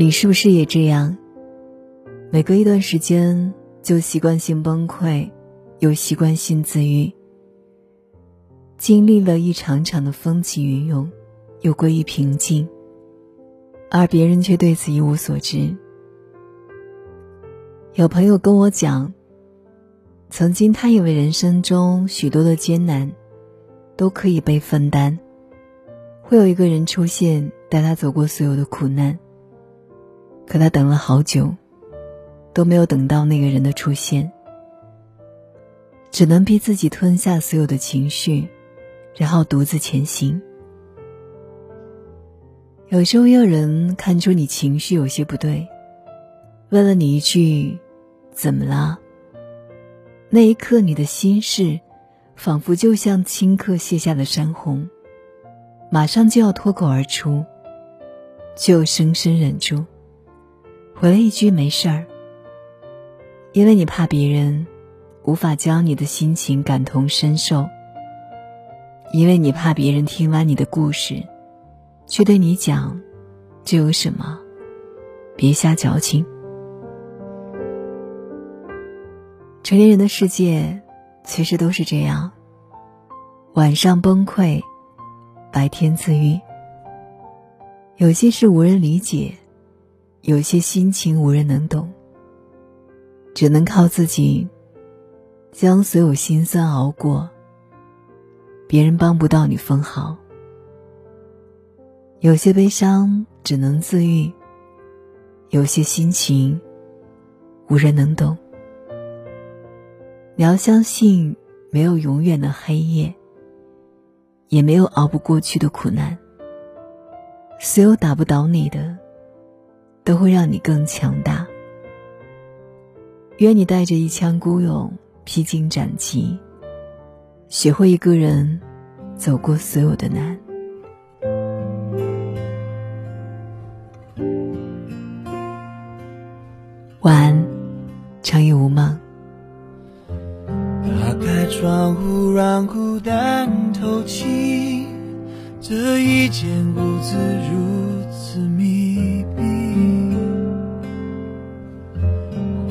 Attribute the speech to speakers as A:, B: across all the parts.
A: 你是不是也这样？每隔一段时间就习惯性崩溃，又习惯性自愈，经历了一场场的风起云涌，又归于平静，而别人却对此一无所知。有朋友跟我讲，曾经他以为人生中许多的艰难都可以被分担，会有一个人出现带他走过所有的苦难。可他等了好久，都没有等到那个人的出现，只能逼自己吞下所有的情绪，然后独自前行。有时候有人看出你情绪有些不对，问了你一句。怎么了？那一刻，你的心事仿佛就像顷刻卸下的山洪，马上就要脱口而出，就深深忍住，回了一句“没事儿”，因为你怕别人无法将你的心情感同身受，因为你怕别人听完你的故事，却对你讲：“这有什么？别瞎矫情。”成年人的世界，其实都是这样。晚上崩溃，白天自愈。有些事无人理解，有些心情无人能懂。只能靠自己，将所有心酸熬过。别人帮不到你分毫。有些悲伤只能自愈，有些心情无人能懂。你要相信，没有永远的黑夜，也没有熬不过去的苦难。所有打不倒你的，都会让你更强大。愿你带着一腔孤勇，披荆斩棘，学会一个人走过所有的难。晚安，长夜无梦。
B: 窗户让孤单透气，这一间屋子如此密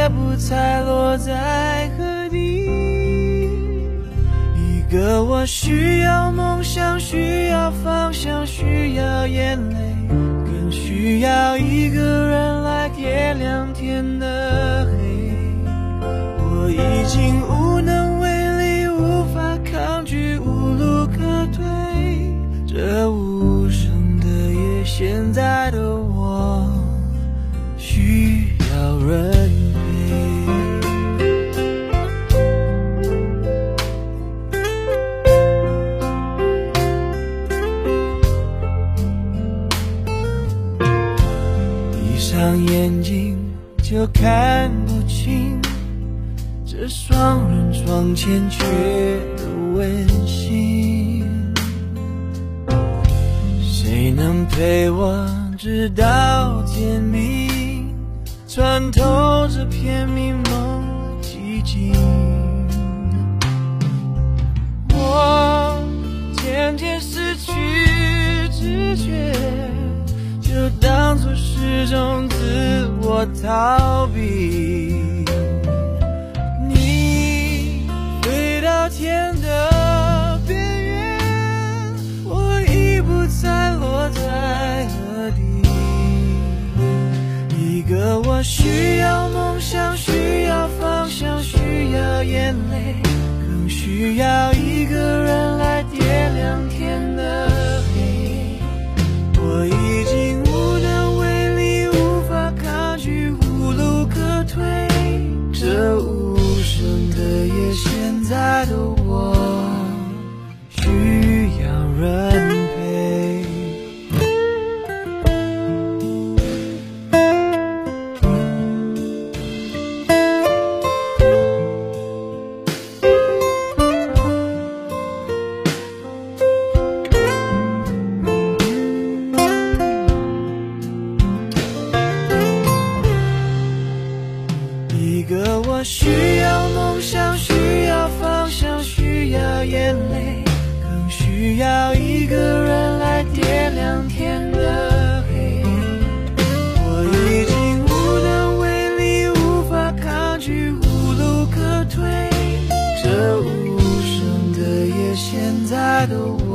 B: 也不猜落在何地。一个我需要梦想，需要方向，需要眼泪，更需要一个人来点亮天的黑。我已经无上眼睛就看不清。这双人床欠缺的温馨，谁能陪我直到天明，穿透这片迷蒙寂静？种自我逃避。shadow.